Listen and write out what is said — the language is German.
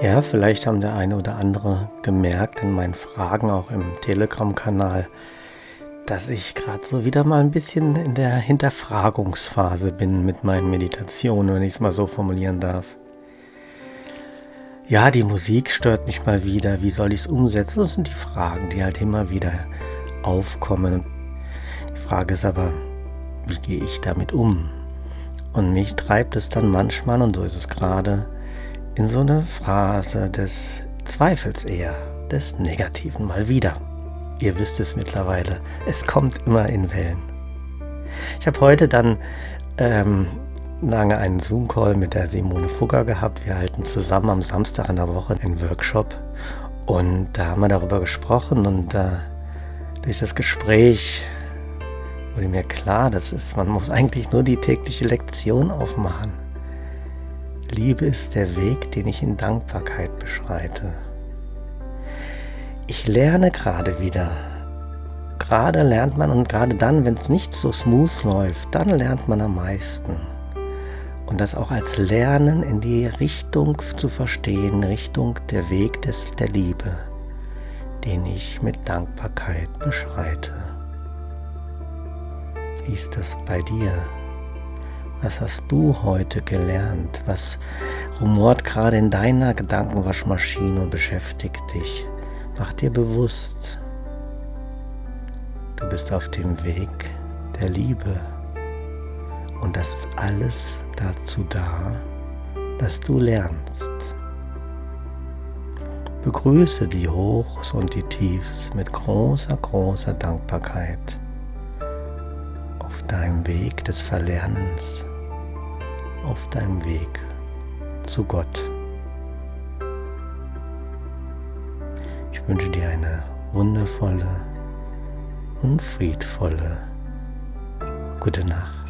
Ja, vielleicht haben der eine oder andere gemerkt in meinen Fragen auch im Telegram-Kanal, dass ich gerade so wieder mal ein bisschen in der Hinterfragungsphase bin mit meinen Meditationen, wenn ich es mal so formulieren darf. Ja, die Musik stört mich mal wieder. Wie soll ich es umsetzen? Das sind die Fragen, die halt immer wieder aufkommen. Die Frage ist aber, wie gehe ich damit um? Und mich treibt es dann manchmal, und so ist es gerade, in so eine Phrase des Zweifels eher, des Negativen mal wieder. Ihr wisst es mittlerweile, es kommt immer in Wellen. Ich habe heute dann ähm, lange einen Zoom-Call mit der Simone Fugger gehabt. Wir halten zusammen am Samstag in der Woche einen Workshop und da haben wir darüber gesprochen und äh, durch das Gespräch wurde mir klar, das ist, man muss eigentlich nur die tägliche Lektion aufmachen. Liebe ist der Weg, den ich in Dankbarkeit beschreite. Ich lerne gerade wieder. Gerade lernt man und gerade dann, wenn es nicht so smooth läuft, dann lernt man am meisten. Und das auch als Lernen in die Richtung zu verstehen, Richtung der Weg des, der Liebe, den ich mit Dankbarkeit beschreite. Wie ist das bei dir? Was hast du heute gelernt? Was rumort gerade in deiner Gedankenwaschmaschine und beschäftigt dich? Mach dir bewusst, du bist auf dem Weg der Liebe. Und das ist alles dazu da, dass du lernst. Begrüße die Hochs und die Tiefs mit großer, großer Dankbarkeit deinem Weg des Verlernens, auf deinem Weg zu Gott. Ich wünsche dir eine wundervolle und friedvolle gute Nacht.